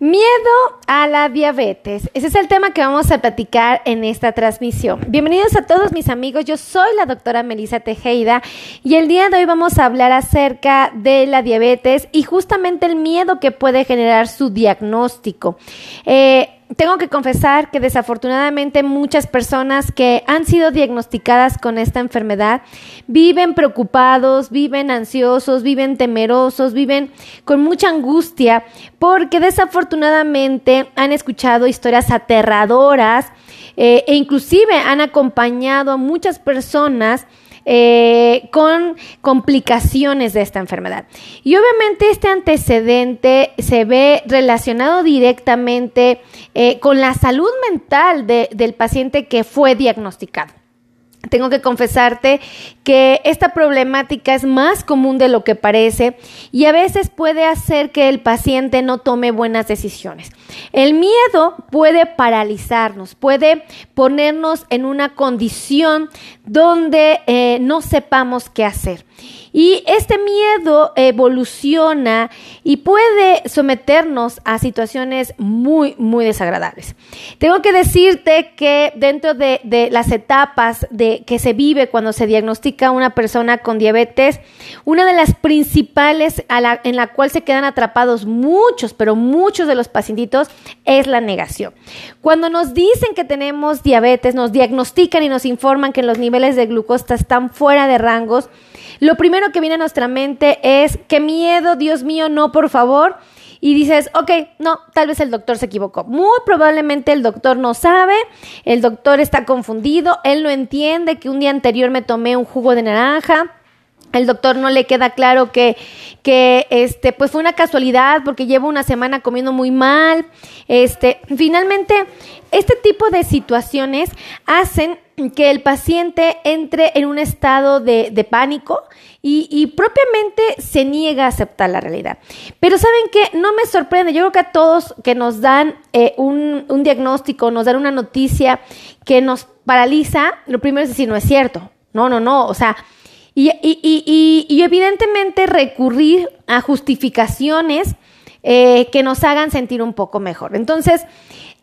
Miedo a la diabetes. Ese es el tema que vamos a platicar en esta transmisión. Bienvenidos a todos mis amigos. Yo soy la doctora Melissa Tejeda y el día de hoy vamos a hablar acerca de la diabetes y justamente el miedo que puede generar su diagnóstico. Eh, tengo que confesar que desafortunadamente muchas personas que han sido diagnosticadas con esta enfermedad viven preocupados, viven ansiosos, viven temerosos, viven con mucha angustia porque desafortunadamente han escuchado historias aterradoras eh, e inclusive han acompañado a muchas personas eh, con complicaciones de esta enfermedad. Y obviamente este antecedente se ve relacionado directamente eh, con la salud mental del paciente que fue diagnosticado tengo que confesarte que esta problemática es más común de lo que parece y a veces puede hacer que el paciente no tome buenas decisiones. El miedo puede paralizarnos, puede ponernos en una condición donde eh, no sepamos qué hacer. Y este miedo evoluciona y puede someternos a situaciones muy, muy desagradables. Tengo que decirte que dentro de, las etapas de, que se vive cuando se diagnostica una persona con diabetes, una de las principales en la cual se quedan atrapados muchos, pero muchos de los pacientitos es la negación. Cuando nos dicen que tenemos diabetes, nos diagnostican y nos informan que los niveles de glucosa están fuera de rangos, lo primero que viene a nuestra mente es, qué miedo, Dios mío, no, por favor. Y dices, ok, no, tal vez el doctor se equivocó. Muy probablemente el doctor no sabe, el doctor está confundido, él no entiende que un día anterior me tomé un jugo de naranja. El doctor no le queda claro que, que este, pues fue una casualidad porque llevo una semana comiendo muy mal. Este, finalmente, este tipo de situaciones hacen que el paciente entre en un estado de, pánico y, propiamente se niega a aceptar la realidad. Pero saben que no me sorprende, yo creo que a todos que nos dan eh, un, diagnóstico, nos dan una noticia que nos paraliza, lo primero es decir, no es cierto, no, no, no, o sea, y, y evidentemente recurrir a justificaciones eh, que nos hagan sentir un poco mejor. Entonces,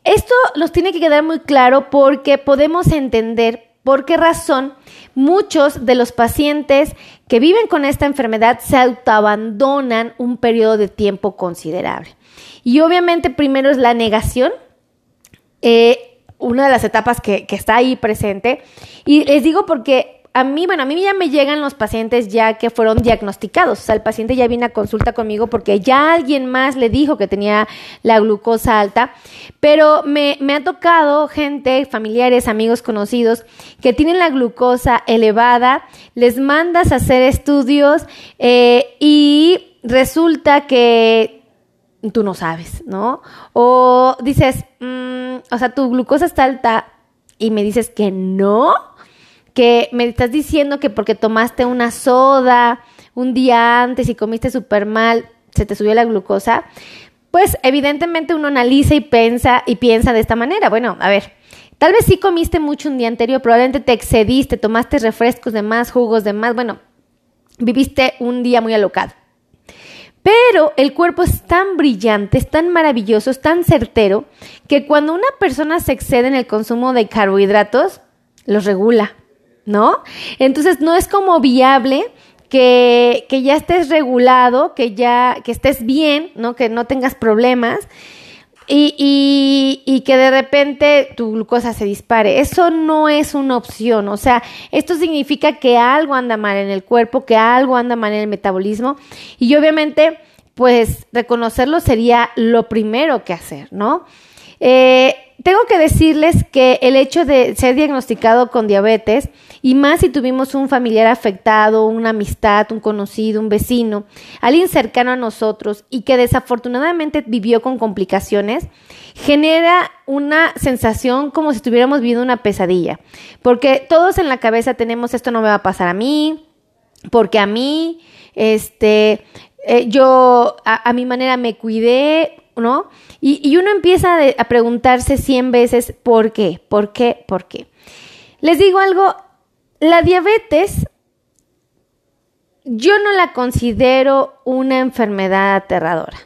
esto nos tiene que quedar muy claro porque podemos entender por qué razón muchos de los pacientes que viven con esta enfermedad se autoabandonan un periodo de tiempo considerable. Y obviamente primero es la negación, eh, una de las etapas que, que está ahí presente. Y les digo porque a mí, bueno, a mí ya me llegan los pacientes ya que fueron diagnosticados. O sea, el paciente ya viene a consulta conmigo porque ya alguien más le dijo que tenía la glucosa alta. Pero me, me ha tocado gente, familiares, amigos conocidos, que tienen la glucosa elevada, les mandas a hacer estudios eh, y resulta que tú no sabes, ¿no? O dices, mm, o sea, tu glucosa está alta y me dices que no que me estás diciendo que porque tomaste una soda un día antes y comiste súper mal, se te subió la glucosa, pues evidentemente uno analiza y piensa y piensa de esta manera. Bueno, a ver, tal vez sí comiste mucho un día anterior, probablemente te excediste, tomaste refrescos de más, jugos de más, bueno, viviste un día muy alocado. Pero el cuerpo es tan brillante, es tan maravilloso, es tan certero, que cuando una persona se excede en el consumo de carbohidratos, los regula. ¿No? Entonces no es como viable que, que, ya estés regulado, que ya, que estés bien, ¿no? Que no tengas problemas y, y, y, que de repente tu glucosa se dispare. Eso no es una opción. O sea, esto significa que algo anda mal en el cuerpo, que algo anda mal en el metabolismo. Y obviamente, pues reconocerlo sería lo primero que hacer, ¿no? Eh, tengo que decirles que el hecho de ser diagnosticado con diabetes, y más si tuvimos un familiar afectado, una amistad, un conocido, un vecino, alguien cercano a nosotros y que desafortunadamente vivió con complicaciones, genera una sensación como si estuviéramos viviendo una pesadilla. Porque todos en la cabeza tenemos esto no me va a pasar a mí, porque a mí, este, eh, yo a, mi manera me cuidé, ¿no? Y, uno empieza a preguntarse cien veces, ¿por qué? ¿Por qué? ¿Por qué? Les digo algo, la diabetes yo no la considero una enfermedad aterradora.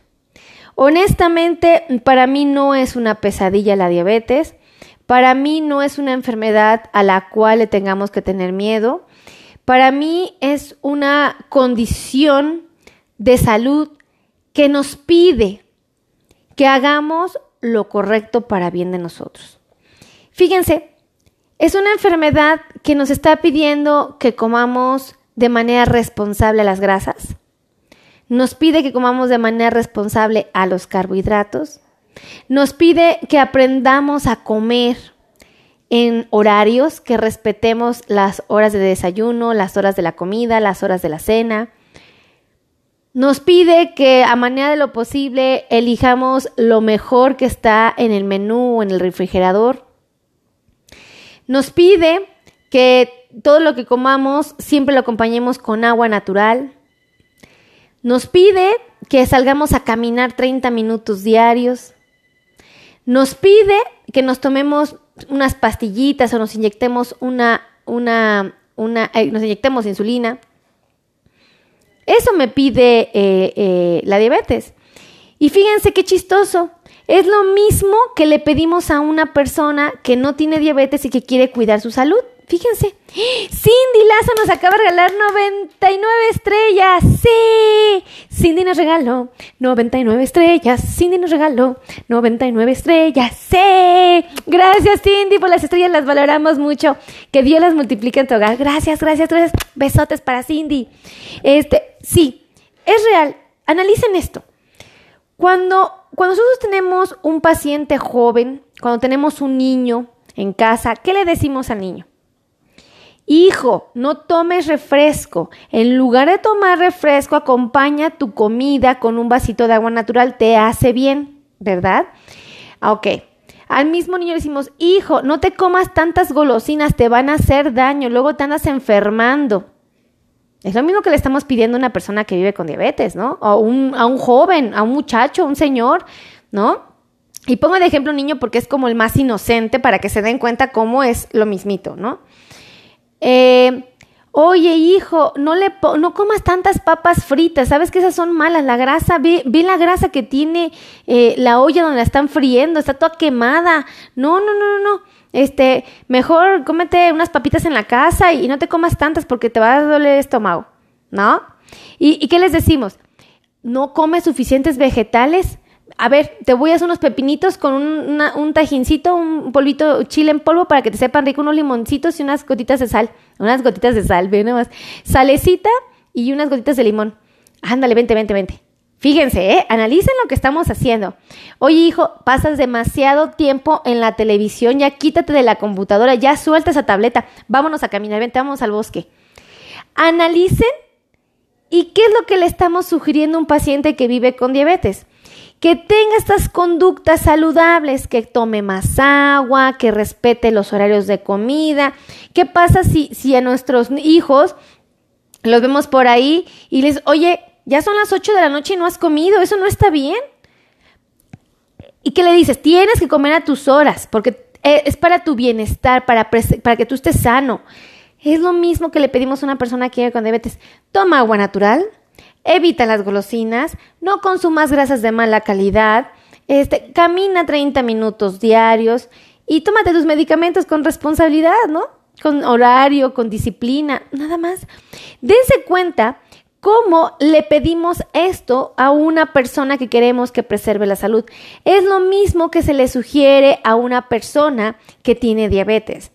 Honestamente, para mí no es una pesadilla la diabetes. Para mí no es una enfermedad a la cual le tengamos que tener miedo. Para mí es una condición de salud que nos pide que hagamos lo correcto para bien de nosotros. Fíjense, es una enfermedad que nos está pidiendo que comamos de manera responsable las grasas. Nos pide que comamos de manera responsable a los carbohidratos. Nos pide que aprendamos a comer en horarios, que respetemos las horas de desayuno, las horas de la comida, las horas de la cena. Nos pide que a manera de lo posible elijamos lo mejor que está en el menú o en el refrigerador. Nos pide que todo lo que comamos siempre lo acompañemos con agua natural. Nos pide que salgamos a caminar 30 minutos diarios. Nos pide que nos tomemos unas pastillitas o nos inyectemos una, una, una, eh, nos inyectemos insulina. Eso me pide eh, eh, la diabetes. Y fíjense qué chistoso. Es lo mismo que le pedimos a una persona que no tiene diabetes y que quiere cuidar su salud. Fíjense, Cindy Lazo nos acaba de regalar 99 estrellas. Sí, Cindy nos regaló 99 estrellas. Cindy nos regaló 99 estrellas. Sí, gracias Cindy por las estrellas, las valoramos mucho. Que Dios las multiplique en tu hogar. Gracias, gracias, gracias. Besotes para Cindy. Este, sí, es real. Analicen esto. Cuando, cuando nosotros tenemos un paciente joven, cuando tenemos un niño en casa, ¿qué le decimos al niño? Hijo, no tomes refresco. En lugar de tomar refresco, acompaña tu comida con un vasito de agua natural. Te hace bien, ¿verdad? Ok. Al mismo niño le decimos, hijo, no te comas tantas golosinas, te van a hacer daño, luego te andas enfermando. Es lo mismo que le estamos pidiendo a una persona que vive con diabetes, ¿no? O un, a un joven, a un muchacho, a un señor, ¿no? Y pongo de ejemplo un niño porque es como el más inocente para que se den cuenta cómo es lo mismito, ¿no? Eh, Oye, hijo, no le no comas tantas papas fritas, sabes que esas son malas. La grasa, ve, la grasa que tiene eh, la olla donde la están friendo, está toda quemada. No, no, no, no, no. Este, mejor cómete unas papitas en la casa y no te comas tantas porque te va a doler el estómago, ¿no? ¿Y, qué les decimos? ¿No comes suficientes vegetales? a ver, te voy a hacer unos pepinitos con un, un tajincito, un polvito chile en polvo para que te sepan rico, unos limoncitos y unas gotitas de sal. Unas gotitas de sal, ve nomás. Salecita y unas gotitas de limón. Ándale, vente, vente, vente. Fíjense, ¿eh? analicen lo que estamos haciendo. Oye, hijo, pasas demasiado tiempo en la televisión, ya quítate de la computadora, ya suelta esa tableta, vámonos a caminar, vente, vamos al bosque. Analicen y qué es lo que le estamos sugiriendo a un paciente que vive con diabetes que tenga estas conductas saludables, que tome más agua, que respete los horarios de comida. ¿Qué pasa si, si a nuestros hijos los vemos por ahí y les, oye, ya son las 8 de la noche y no has comido, eso no está bien? ¿Y qué le dices? Tienes que comer a tus horas, porque eh, es para tu bienestar, para, para que tú estés sano. Es lo mismo que le pedimos a una persona que vive con diabetes. Toma agua natural, evita las golosinas, no consumas grasas de mala calidad, este, camina 30 minutos diarios y tómate tus medicamentos con responsabilidad, ¿no? Con horario, con disciplina, nada más. Dense cuenta cómo le pedimos esto a una persona que queremos que preserve la salud. Es lo mismo que se le sugiere a una persona que tiene diabetes.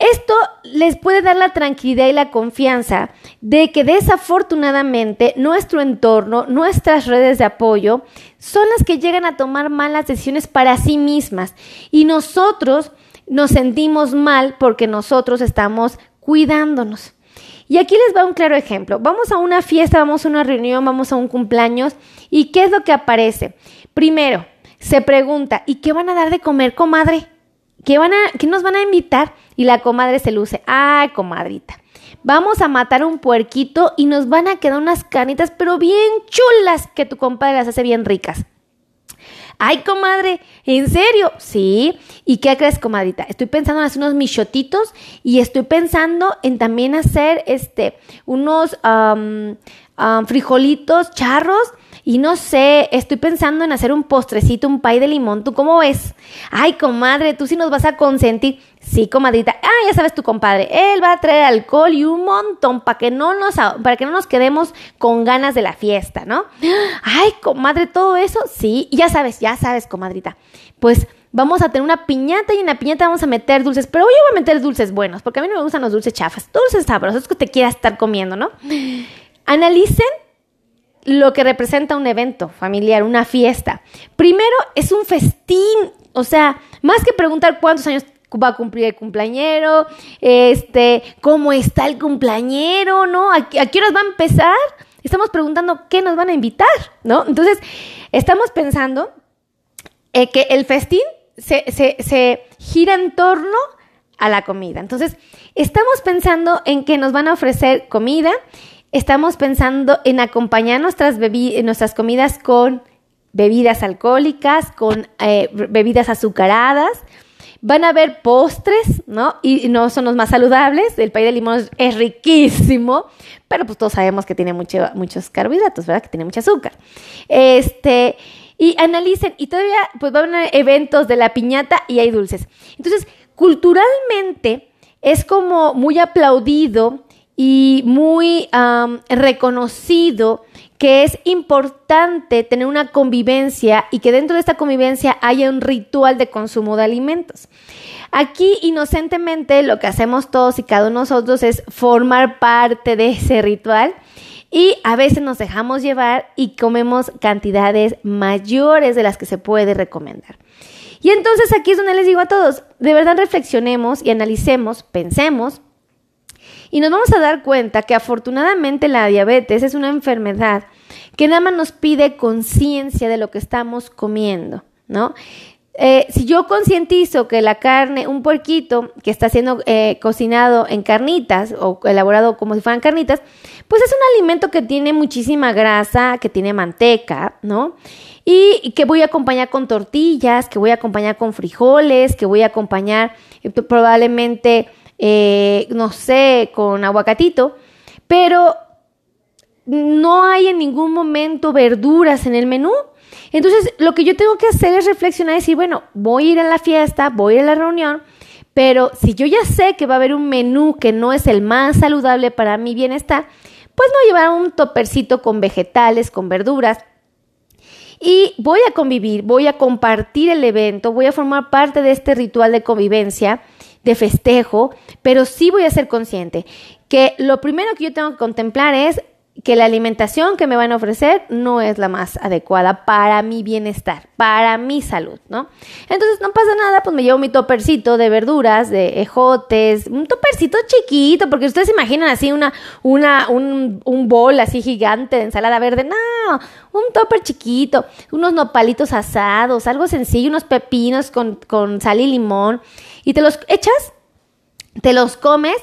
Esto les puede dar la tranquilidad y la confianza de que desafortunadamente nuestro entorno, nuestras redes de apoyo, son las que llegan a tomar malas decisiones para sí mismas y nosotros nos sentimos mal porque nosotros estamos cuidándonos. Y aquí les va un claro ejemplo. Vamos a una fiesta, vamos a una reunión, vamos a un cumpleaños y ¿qué es lo que aparece? Primero, se pregunta, ¿y qué van a dar de comer, comadre? ¿Qué, van a, ¿Qué nos van a invitar? Y la comadre se luce. Ay, comadrita. Vamos a matar un puerquito y nos van a quedar unas canitas, pero bien chulas, que tu compadre las hace bien ricas. Ay, comadre, ¿en serio? Sí. ¿Y qué crees, comadrita? Estoy pensando en hacer unos michotitos y estoy pensando en también hacer este, unos frijolitos charros y no sé, estoy pensando en hacer un postrecito, un pay de limón. ¿Tú cómo ves? Ay, comadre, tú sí nos vas a consentir. Sí, comadrita. Ah, ya sabes tu compadre. Él va a traer alcohol y un montón para que no nos para que no nos quedemos con ganas de la fiesta, ¿no? Ay, comadre, todo eso. Sí, ya sabes, ya sabes, comadrita. Pues vamos a tener una piñata y en la piñata vamos a meter dulces, pero yo voy a meter dulces buenos, porque a mí no me gustan los dulces chafas, dulces sabrosos que te quieras estar comiendo, ¿no? Analicen lo que representa un evento familiar, una fiesta. Primero es un festín, o sea, más que preguntar cuántos años va a cumplir el cumpleañero, este, cómo está el cumpleañero, ¿no? ¿A, qué horas va a empezar? Estamos preguntando qué nos van a invitar, ¿no? Entonces, estamos pensando eh, que el festín se, se, se gira en torno a la comida. Entonces, estamos pensando en que nos van a ofrecer comida, estamos pensando en acompañar nuestras, comidas con bebidas alcohólicas, con eh, bebidas azucaradas. Van a haber postres, ¿no? Y no son los más saludables. El pay de limón es riquísimo, pero pues todos sabemos que tiene mucho, muchos carbohidratos, ¿verdad? Que tiene mucho azúcar. Este, y analicen, y todavía pues van a haber eventos de la piñata y hay dulces. Entonces, culturalmente es como muy aplaudido y muy reconocido que es importante tener una convivencia y que dentro de esta convivencia haya un ritual de consumo de alimentos. Aquí inocentemente lo que hacemos todos y cada uno de nosotros es formar parte de ese ritual y a veces nos dejamos llevar y comemos cantidades mayores de las que se puede recomendar. Y entonces aquí es donde les digo a todos, de verdad reflexionemos y analicemos, pensemos y nos vamos a dar cuenta que afortunadamente la diabetes es una enfermedad que nada más nos pide conciencia de lo que estamos comiendo, ¿no? Eh, si yo concientizo que la carne, un puerquito que está siendo eh, cocinado en carnitas o elaborado como si fueran carnitas, pues es un alimento que tiene muchísima grasa, que tiene manteca, ¿no? Y, que voy a acompañar con tortillas, que voy a acompañar con frijoles, que voy a acompañar eh, probablemente eh, no sé, con aguacatito, pero no hay en ningún momento verduras en el menú. Entonces, lo que yo tengo que hacer es reflexionar y decir, bueno, voy a ir a la fiesta, voy a ir a la reunión, pero si yo ya sé que va a haber un menú que no es el más saludable para mi bienestar, pues a llevar un topercito con vegetales, con verduras. Y voy a convivir, voy a compartir el evento, voy a formar parte de este ritual de convivencia de festejo, pero sí voy a ser consciente que lo primero que yo tengo que contemplar es que la alimentación que me van a ofrecer no es la más adecuada para mi bienestar, para mi salud, ¿no? Entonces no pasa nada, pues me llevo mi topercito de verduras, de ejotes, un topercito chiquito, porque ustedes se imaginan así una, una, un, un bol así gigante de ensalada verde, no, un topper chiquito, unos nopalitos asados, algo sencillo, unos pepinos con, con sal y limón, y te los echas, te los comes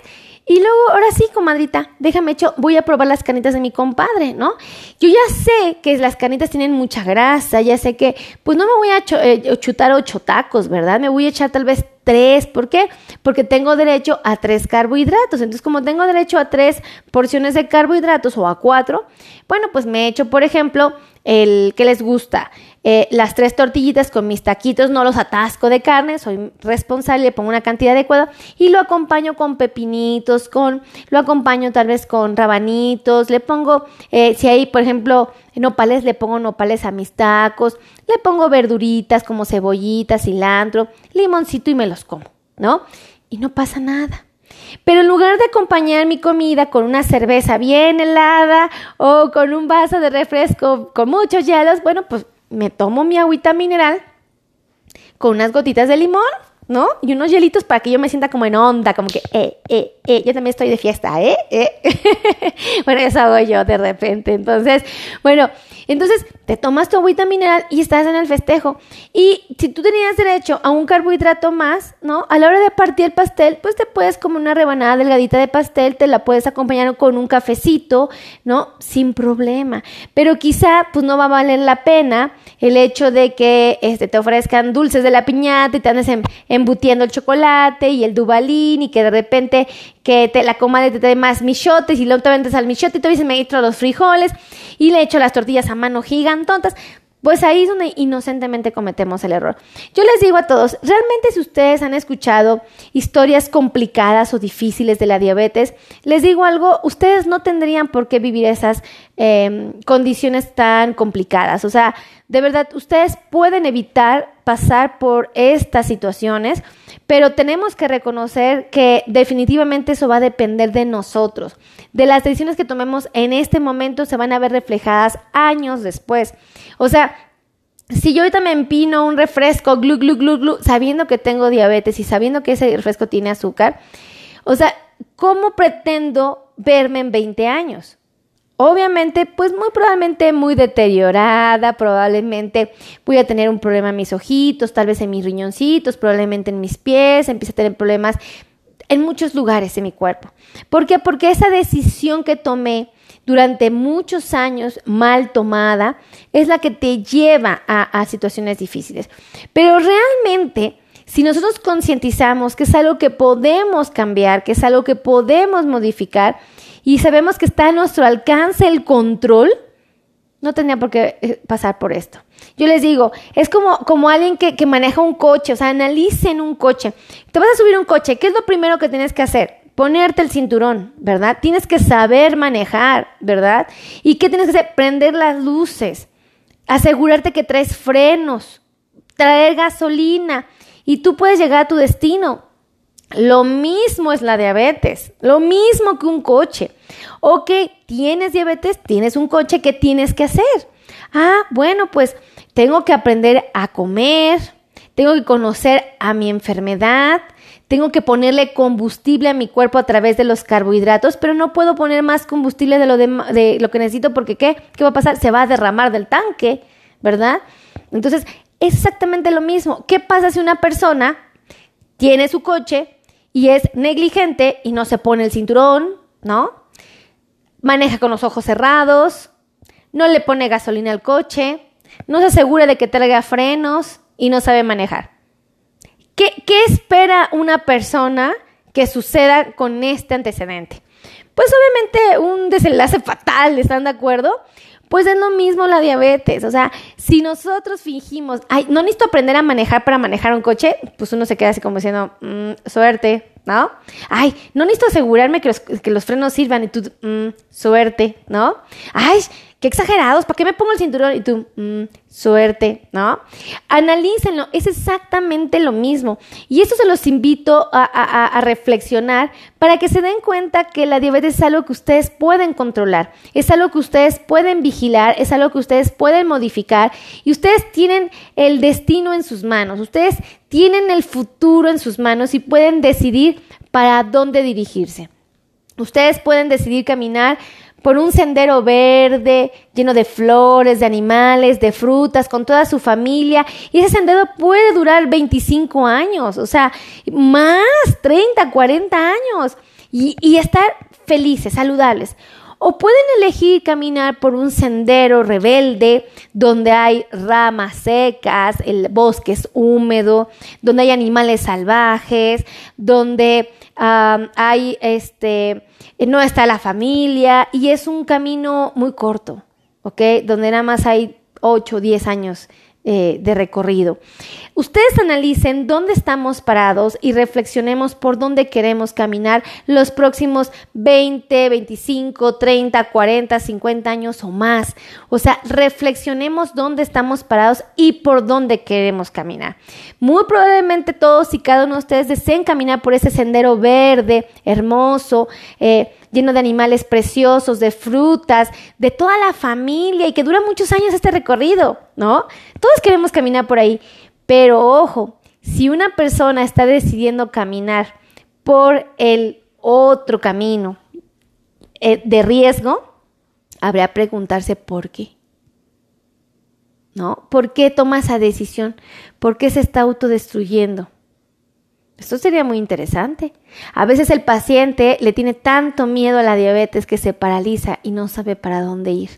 y luego, ahora sí, comadrita, déjame hecho, voy a probar las canitas de mi compadre, ¿no? Yo ya sé que las canitas tienen mucha grasa, ya sé que, pues no me voy a eh, chutar ocho tacos, ¿verdad? Me voy a echar tal vez tres. ¿Por qué? Porque tengo derecho a tres carbohidratos. Entonces, como tengo derecho a tres porciones de carbohidratos o a cuatro, bueno, pues me echo, por ejemplo, el que les gusta, eh, las tres tortillitas con mis taquitos, no los atasco de carne, soy responsable, le pongo una cantidad adecuada y lo acompaño con pepinitos, con, lo acompaño tal vez con rabanitos, le pongo, eh, si hay, por ejemplo, nopales, le pongo nopales a mis tacos, le pongo verduritas como cebollitas, cilantro, limoncito y me los como, ¿no? Y no pasa nada. Pero en lugar de acompañar mi comida con una cerveza bien helada o con un vaso de refresco con muchos hielos, bueno, pues me tomo mi agüita mineral con unas gotitas de limón, ¿no? Y unos hielitos para que yo me sienta como en onda, como que, eh, eh, eh, yo también estoy de fiesta, ¿eh? ¿Eh? bueno, eso hago yo de repente. Entonces, bueno, entonces te tomas tu agüita mineral y estás en el festejo. Y si tú tenías derecho a un carbohidrato más, ¿no? A la hora de partir el pastel, pues te puedes como una rebanada delgadita de pastel, te la puedes acompañar con un cafecito, ¿no? Sin problema. Pero quizá, pues no va a valer la pena el hecho de que este, te ofrezcan dulces de la piñata y te andes embutiendo el chocolate y el dubalín y que de repente que te, la comadre te dé más michotes y luego te vendes al michote y tú dices me los frijoles y le echo las tortillas a mano gigantotas. Pues ahí es donde inocentemente cometemos el error. Yo les digo a todos, realmente si ustedes han escuchado historias complicadas o difíciles de la diabetes, les digo algo, ustedes no tendrían por qué vivir esas em, condiciones tan complicadas. O sea, de verdad, ustedes pueden evitar pasar por estas situaciones, pero tenemos que reconocer que definitivamente eso va a depender de nosotros. De las decisiones que tomemos en este momento se van a ver reflejadas años después. O sea, si yo ahorita me empino un refresco, glu, glu, glu, glu, sabiendo que tengo diabetes y sabiendo que ese refresco tiene azúcar, o sea, ¿cómo pretendo verme en 20 años? Obviamente, pues muy probablemente muy deteriorada, probablemente voy a tener un problema en mis ojitos, tal vez en mis riñoncitos, probablemente en mis pies, empiece a tener problemas en muchos lugares de mi cuerpo. ¿Por qué? Porque esa decisión que tomé durante muchos años mal tomada es la que te lleva a, situaciones difíciles. Pero realmente, si nosotros concientizamos que es algo que podemos cambiar, que es algo que podemos modificar y sabemos que está a nuestro alcance el control, no tenía por qué eh, pasar por esto. Yo les digo, es como, como alguien que, que, maneja un coche, o sea, analicen un coche. Te vas a subir un coche, ¿qué es lo primero que tienes que hacer? Ponerte el cinturón, ¿verdad? Tienes que saber manejar, ¿verdad? ¿Y qué tienes que hacer? Prender las luces, asegurarte que traes frenos, traer gasolina y tú puedes llegar a tu destino. Lo mismo es la diabetes, lo mismo que un coche. Ok, tienes diabetes, tienes un coche, ¿qué tienes que hacer? Ah, bueno, pues tengo que aprender a comer, tengo que conocer a mi enfermedad, tengo que ponerle combustible a mi cuerpo a través de los carbohidratos, pero no puedo poner más combustible de lo, de, lo que necesito porque ¿qué? ¿Qué va a pasar? Se va a derramar del tanque, ¿verdad? Entonces, es exactamente lo mismo. ¿Qué pasa si una persona tiene su coche y es negligente y no se pone el cinturón, ¿no? Maneja con los ojos cerrados, no le pone gasolina al coche, no se asegura de que traiga frenos y no sabe manejar. ¿Qué, espera una persona que suceda con este antecedente? Pues obviamente un desenlace fatal, ¿están de acuerdo? Pues es lo mismo la diabetes, o sea, si nosotros fingimos, ay, no necesito aprender a manejar para manejar un coche, pues uno se queda así como diciendo, mm, suerte, ¿no? Ay, no necesito asegurarme que los, que los frenos sirvan y tú, mm, suerte, ¿no? Ay, qué exagerados, ¿para qué me pongo el cinturón? Y tú, mm, suerte, ¿no? Analícenlo, es exactamente lo mismo. Y eso se los invito a, a, reflexionar para que se den cuenta que la diabetes es algo que ustedes pueden controlar, es algo que ustedes pueden vigilar, es algo que ustedes pueden modificar y ustedes tienen el destino en sus manos, ustedes tienen el futuro en sus manos y pueden decidir para dónde dirigirse. Ustedes pueden decidir caminar por un sendero verde, lleno de flores, de animales, de frutas, con toda su familia. Y ese sendero puede durar 25 años, o sea, más, 30, 40 años. Y, estar felices, saludables. O pueden elegir caminar por un sendero rebelde donde hay ramas secas, el bosque es húmedo, donde hay animales salvajes, donde hay este no está la familia y es un camino muy corto, ¿ok? Donde nada más hay 8 o 10 años eh, de recorrido. Ustedes analicen dónde estamos parados y reflexionemos por dónde queremos caminar los próximos 20, 25, 30, 40, 50 años o más. O sea, reflexionemos dónde estamos parados y por dónde queremos caminar. Muy probablemente todos y cada uno de ustedes deseen caminar por ese sendero verde, hermoso, eh, lleno de animales preciosos, de frutas, de toda la familia y que dura muchos años este recorrido, ¿no? Todos queremos caminar por ahí, pero ojo, si una persona está decidiendo caminar por el otro camino eh, de riesgo, que preguntarse por qué. ¿No? ¿Por qué toma esa decisión? ¿Por qué se está autodestruyendo? Esto sería muy interesante. A veces el paciente le tiene tanto miedo a la diabetes que se paraliza y no sabe para dónde ir.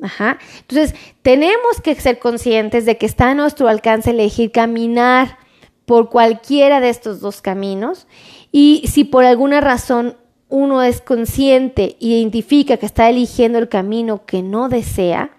Ajá. Entonces, tenemos que ser conscientes de que está a nuestro alcance elegir caminar por cualquiera de estos dos caminos y si por alguna razón uno es consciente, identifica que está eligiendo el camino que no desea,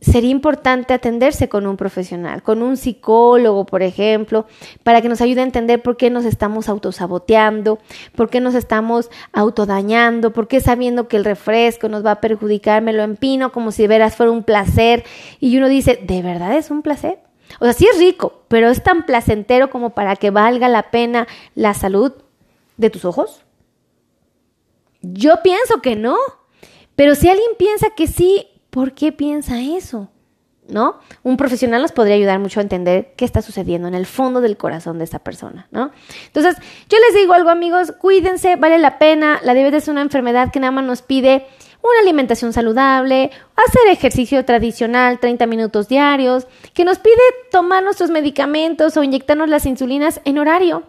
sería importante atenderse con un profesional, con un psicólogo, por ejemplo, para que nos ayude a entender por qué nos estamos autosaboteando, por qué nos estamos autodañando, por qué sabiendo que el refresco nos va a perjudicar, me lo empino como si de veras fuera un placer. Y uno dice, ¿de verdad es un placer? O sea, sí es rico, pero es tan placentero como para que valga la pena la salud de tus ojos. Yo pienso que no, pero si alguien piensa que sí, ¿por qué piensa eso? ¿No? Un profesional nos podría ayudar mucho a entender qué está sucediendo en el fondo del corazón de esa persona, ¿no? Entonces, yo les digo algo, amigos, cuídense, vale la pena. La diabetes es una enfermedad que nada más nos pide una alimentación saludable, hacer ejercicio tradicional 30 minutos diarios, que nos pide tomar nuestros medicamentos o inyectarnos las insulinas en horario.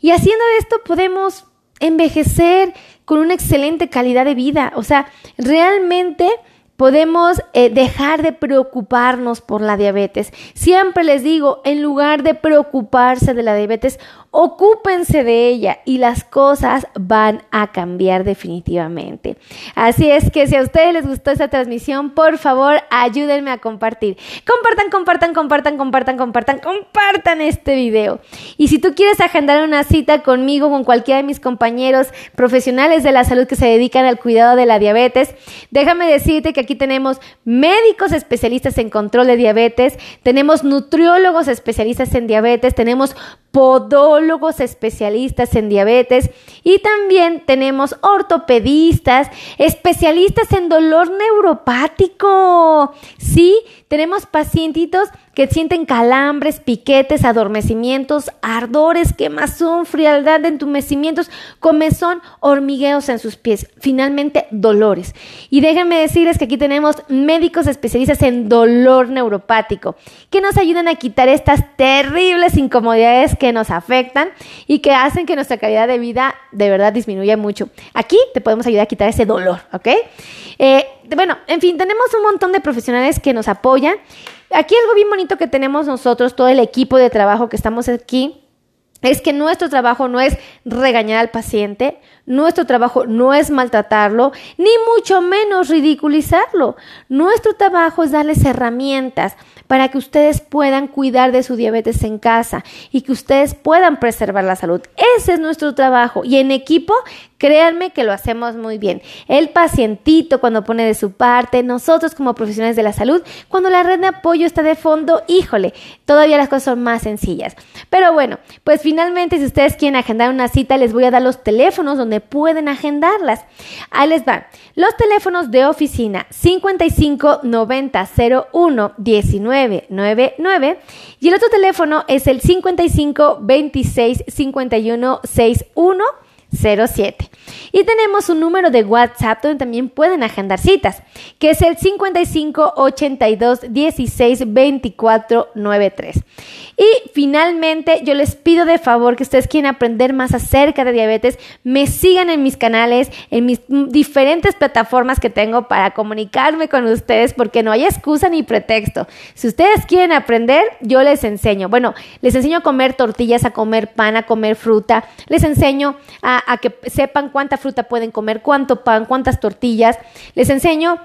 Y haciendo esto podemos envejecer con una excelente calidad de vida. O sea, realmente podemos eh, dejar de preocuparnos por la diabetes. Siempre les digo, en lugar de preocuparse de la diabetes, ocúpense de ella y las cosas van a cambiar definitivamente. Así es que si a ustedes les gustó esta transmisión, por favor, ayúdenme a compartir. Compartan, compartan, compartan, compartan, compartan, compartan este video. Y si tú quieres agendar una cita conmigo, con cualquiera de mis compañeros profesionales de la salud que se dedican al cuidado de la diabetes, déjame decirte que aquí tenemos médicos especialistas en control de diabetes, tenemos nutriólogos especialistas en diabetes, tenemos podólogos especialistas en diabetes y también tenemos ortopedistas, especialistas en dolor neuropático. Sí, tenemos pacientitos que sienten calambres, piquetes, adormecimientos, ardores, quemazón, frialdad, entumecimientos, comezón, hormigueos en sus pies, finalmente dolores. Y déjenme decirles que aquí tenemos médicos especialistas en dolor neuropático que nos ayudan a quitar estas terribles incomodidades que nos afectan y que hacen que nuestra calidad de vida de verdad disminuya mucho. Aquí te podemos ayudar a quitar ese dolor, ¿ok? Eh, bueno, en fin, tenemos un montón de profesionales que nos apoyan Aquí algo bien bonito que tenemos nosotros, todo el equipo de trabajo que estamos aquí, es que nuestro trabajo no es regañar al paciente, nuestro trabajo no es maltratarlo, ni mucho menos ridiculizarlo. Nuestro trabajo es darles herramientas para que ustedes puedan cuidar de su diabetes en casa y que ustedes puedan preservar la salud. Ese es nuestro trabajo y en equipo Créanme que lo hacemos muy bien. El pacientito cuando pone de su parte, nosotros como profesionales de la salud, cuando la red de apoyo está de fondo, híjole, todavía las cosas son más sencillas. Pero bueno, pues finalmente si ustedes quieren agendar una cita, les voy a dar los teléfonos donde pueden agendarlas. Ahí les va. Los teléfonos de oficina 55 90 01 19 99 y el otro teléfono es el 55 26 51 61 07. Y tenemos un número de WhatsApp donde también pueden agendar citas, que es el 55 82 16 24 93. Y finalmente, yo les pido de favor que ustedes quieren aprender más acerca de diabetes, me sigan en mis canales, en mis diferentes plataformas que tengo para comunicarme con ustedes, porque no hay excusa ni pretexto. Si ustedes quieren aprender, yo les enseño. Bueno, les enseño a comer tortillas, a comer pan, a comer fruta, les enseño a, a que sepan cuánta fruta pueden comer, cuánto pan, cuántas tortillas, les enseño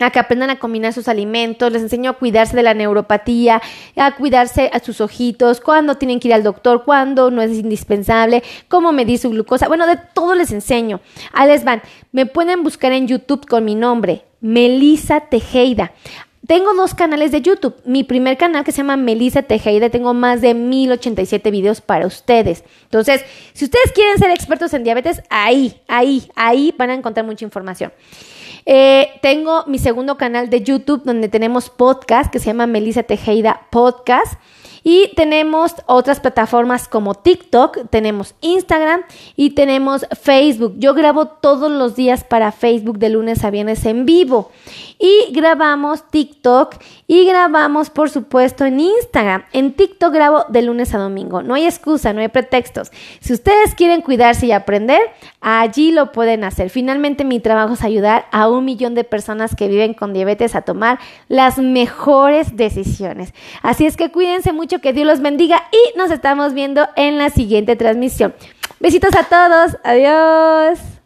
a que aprendan a combinar sus alimentos, les enseño a cuidarse de la neuropatía, a cuidarse a sus ojitos, cuándo tienen que ir al doctor, cuándo no es indispensable, cómo medir su glucosa, bueno, de todo les enseño. Ahí les van, me pueden buscar en YouTube con mi nombre, Melisa Tejeda. Tengo dos canales de YouTube. Mi primer canal que se llama Melisa Tejeda, tengo más de 1087 videos para ustedes. Entonces, si ustedes quieren ser expertos en diabetes, ahí, ahí, ahí van a encontrar mucha información. Eh, tengo mi segundo canal de YouTube donde tenemos podcast que se llama Melissa Tejeda Podcast. Y tenemos otras plataformas como TikTok, tenemos Instagram y tenemos Facebook. Yo grabo todos los días para Facebook de lunes a viernes en vivo. Y grabamos TikTok y grabamos, por supuesto, en Instagram. En TikTok grabo de lunes a domingo. No hay excusa, no hay pretextos. Si ustedes quieren cuidarse y aprender, allí lo pueden hacer. Finalmente, mi trabajo es ayudar a un millón de personas que viven con diabetes a tomar las mejores decisiones. Así es que cuídense mucho que Dios los bendiga y nos estamos viendo en la siguiente transmisión. Besitos a todos, adiós.